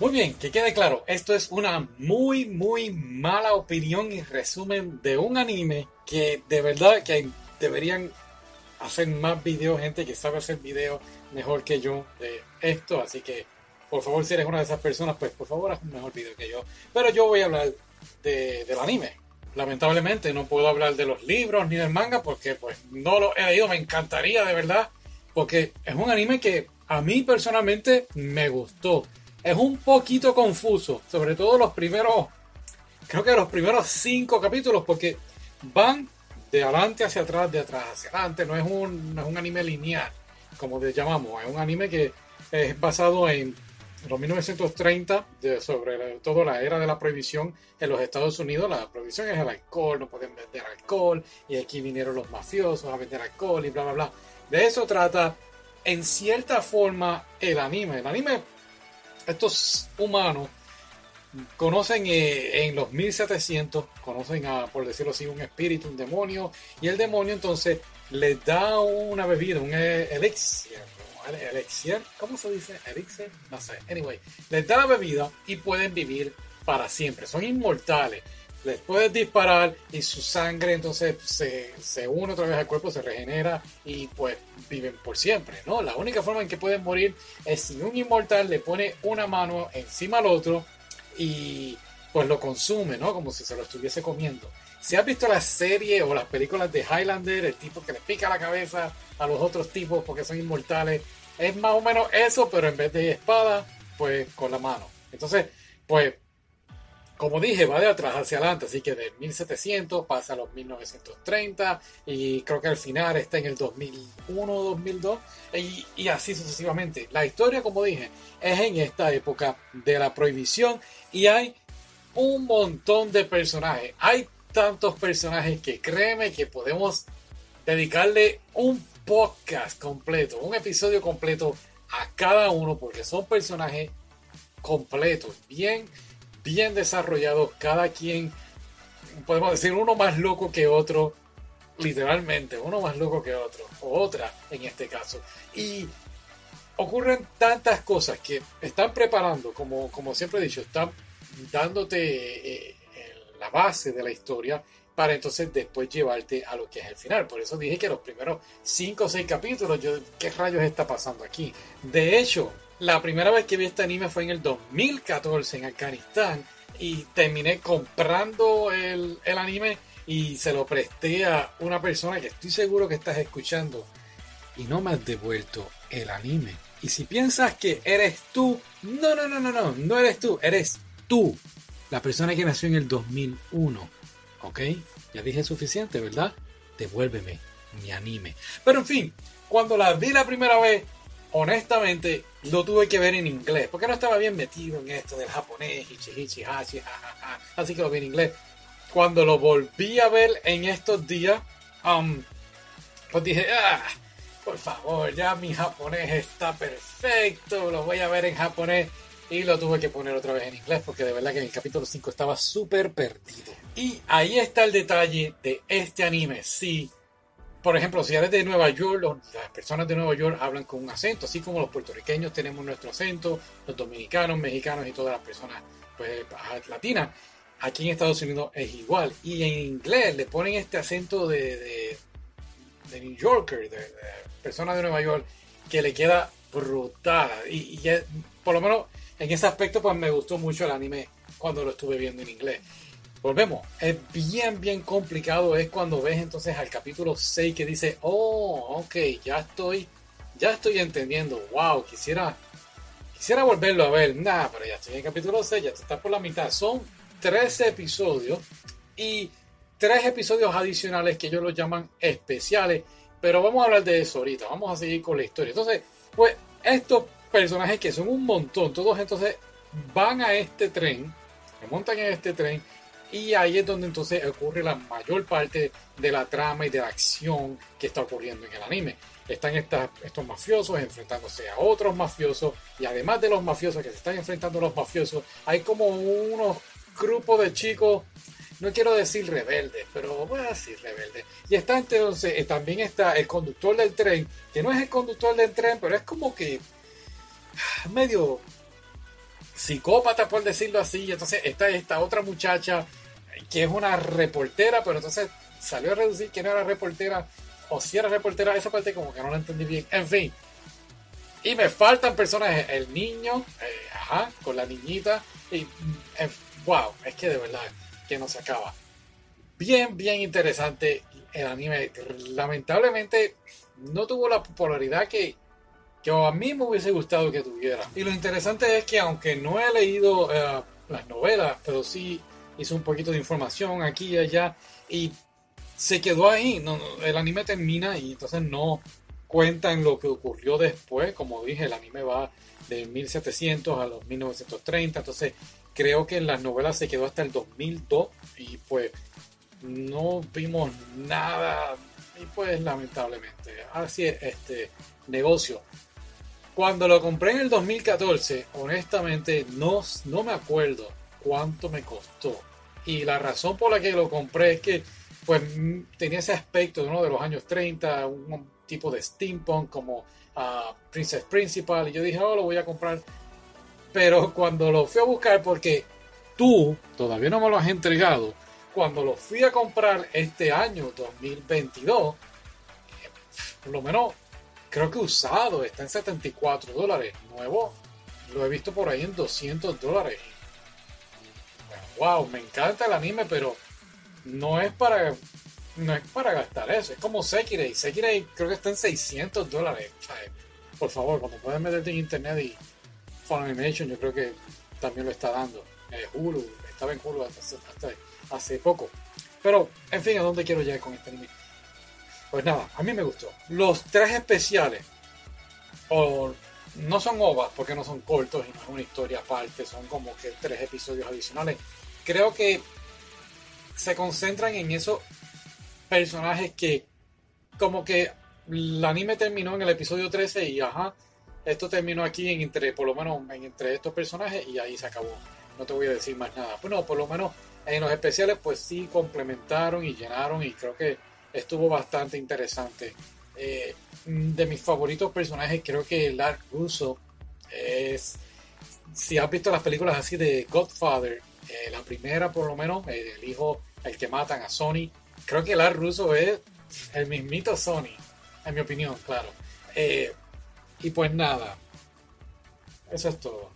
Muy bien, que quede claro, esto es una muy, muy mala opinión y resumen de un anime que de verdad que deberían hacer más videos, gente que sabe hacer videos mejor que yo de esto, así que por favor si eres una de esas personas, pues por favor haz un mejor video que yo. Pero yo voy a hablar de, del anime. Lamentablemente no puedo hablar de los libros ni del manga porque pues no lo he leído, me encantaría de verdad, porque es un anime que a mí personalmente me gustó. Es un poquito confuso, sobre todo los primeros, creo que los primeros cinco capítulos, porque van de adelante hacia atrás, de atrás hacia adelante, no es un, no es un anime lineal, como le llamamos, es un anime que es basado en los 1930, sobre todo la era de la prohibición en los Estados Unidos, la prohibición es el alcohol, no pueden vender alcohol, y aquí vinieron los mafiosos a vender alcohol y bla, bla, bla. De eso trata, en cierta forma, el anime. El anime, estos humanos conocen eh, en los 1700, conocen a, por decirlo así, un espíritu, un demonio, y el demonio entonces les da una bebida, un e, elixir, elixir, ¿cómo se dice? Elixir, no sé. Anyway, les da la bebida y pueden vivir para siempre. Son inmortales. Les puedes disparar y su sangre entonces se, se une otra vez al cuerpo, se regenera y pues viven por siempre, ¿no? La única forma en que pueden morir es si un inmortal le pone una mano encima al otro y pues lo consume, ¿no? Como si se lo estuviese comiendo. Si has visto la serie o las películas de Highlander, el tipo que le pica la cabeza a los otros tipos porque son inmortales, es más o menos eso, pero en vez de espada, pues con la mano. Entonces, pues, como dije, va de atrás hacia adelante, así que de 1700 pasa a los 1930 y creo que al final está en el 2001 2002 y, y así sucesivamente. La historia, como dije, es en esta época de la prohibición y hay un montón de personajes. Hay tantos personajes que créeme que podemos dedicarle un podcast completo, un episodio completo a cada uno, porque son personajes completos, bien, bien desarrollados, cada quien, podemos decir, uno más loco que otro, literalmente, uno más loco que otro, o otra en este caso. Y ocurren tantas cosas que están preparando, como, como siempre he dicho, están dándote eh, la base de la historia para entonces después llevarte a lo que es el final. Por eso dije que los primeros 5 o 6 capítulos, yo, ¿qué rayos está pasando aquí? De hecho, la primera vez que vi este anime fue en el 2014 en Afganistán y terminé comprando el, el anime y se lo presté a una persona que estoy seguro que estás escuchando y no me has devuelto el anime. Y si piensas que eres tú, no, no, no, no, no, no eres tú, eres tú, la persona que nació en el 2001 ¿Ok? Ya dije suficiente, ¿verdad? Devuélveme mi anime. Pero en fin, cuando la vi la primera vez, honestamente lo tuve que ver en inglés, porque no estaba bien metido en esto del japonés, hichi, hachi, así que lo vi en inglés. Cuando lo volví a ver en estos días, um, pues dije, ah, por favor, ya mi japonés está perfecto, lo voy a ver en japonés. Y lo tuve que poner otra vez en inglés porque de verdad que en el capítulo 5 estaba súper perdido. Y ahí está el detalle de este anime. Si, por ejemplo, si eres de Nueva York, las personas de Nueva York hablan con un acento, así como los puertorriqueños tenemos nuestro acento, los dominicanos, mexicanos y todas las personas pues, latinas. Aquí en Estados Unidos es igual. Y en inglés le ponen este acento de, de, New Yorker, de, personas de Nueva York, que le queda brutal. Y, y por lo menos en ese aspecto, pues me gustó mucho el anime cuando lo estuve viendo en inglés. Volvemos, es bien, bien complicado. Es cuando ves entonces al capítulo 6 que dice, oh, ok, ya estoy, ya estoy entendiendo. Wow, quisiera, quisiera volverlo a ver. Nada, pero ya estoy en el capítulo 6, ya está por la mitad. Son 13 episodios y 3 episodios adicionales que ellos los llaman especiales. Pero vamos a hablar de eso ahorita. Vamos a seguir con la historia. Entonces, pues, esto personajes que son un montón. Todos entonces van a este tren, se montan en este tren y ahí es donde entonces ocurre la mayor parte de la trama y de la acción que está ocurriendo en el anime. Están estos mafiosos enfrentándose a otros mafiosos y además de los mafiosos que se están enfrentando a los mafiosos, hay como unos grupos de chicos, no quiero decir rebeldes, pero voy a decir rebeldes. Y está entonces, eh, también está el conductor del tren, que no es el conductor del tren, pero es como que medio psicópata, por decirlo así. Entonces está esta otra muchacha que es una reportera, pero entonces salió a reducir no era reportera o si era reportera. Esa parte como que no la entendí bien. En fin. Y me faltan personajes. El niño, eh, ajá, con la niñita. Y wow, es que de verdad que no se acaba. Bien, bien interesante el anime. Lamentablemente no tuvo la popularidad que, que a mí me hubiese gustado que tuviera. Y lo interesante es que aunque no he leído eh, las novelas, pero sí hice un poquito de información aquí y allá y se quedó ahí. el anime termina y entonces no cuenta en lo que ocurrió después. Como dije, el anime va de 1700 a los 1930, entonces creo que en las novelas se quedó hasta el 2002 y pues no vimos nada y pues lamentablemente así es este negocio cuando lo compré en el 2014 honestamente no, no me acuerdo cuánto me costó y la razón por la que lo compré es que pues tenía ese aspecto uno de los años 30 un tipo de steampunk como uh, Princess Principal y yo dije oh lo voy a comprar pero cuando lo fui a buscar porque tú todavía no me lo has entregado cuando lo fui a comprar este año 2022, por lo menos creo que usado está en 74 dólares. Nuevo lo he visto por ahí en 200 dólares. Wow, me encanta el anime, pero no es para no es para gastar eso. Es como Sekirei. Sekirei creo que está en 600 dólares. Por favor, cuando puedes meterte en internet y Funimation, yo creo que también lo está dando. Eh, Hulu, estaba en Hulu hasta, hace poco. Pero, en fin, ¿a dónde quiero llegar con este anime? Pues nada, a mí me gustó. Los tres especiales, o no son ovas porque no son cortos y no es una historia aparte, son como que tres episodios adicionales. Creo que se concentran en esos personajes que, como que el anime terminó en el episodio 13 y ajá, esto terminó aquí en entre, por lo menos entre estos personajes y ahí se acabó. No te voy a decir más nada. Bueno, por lo menos en los especiales pues sí complementaron y llenaron y creo que estuvo bastante interesante. Eh, de mis favoritos personajes creo que Lark Russo es, si has visto las películas así de Godfather, eh, la primera por lo menos, eh, el hijo, el que matan a Sony, creo que Lark Russo es el mismito Sony, en mi opinión, claro. y pues nada, eso es todo.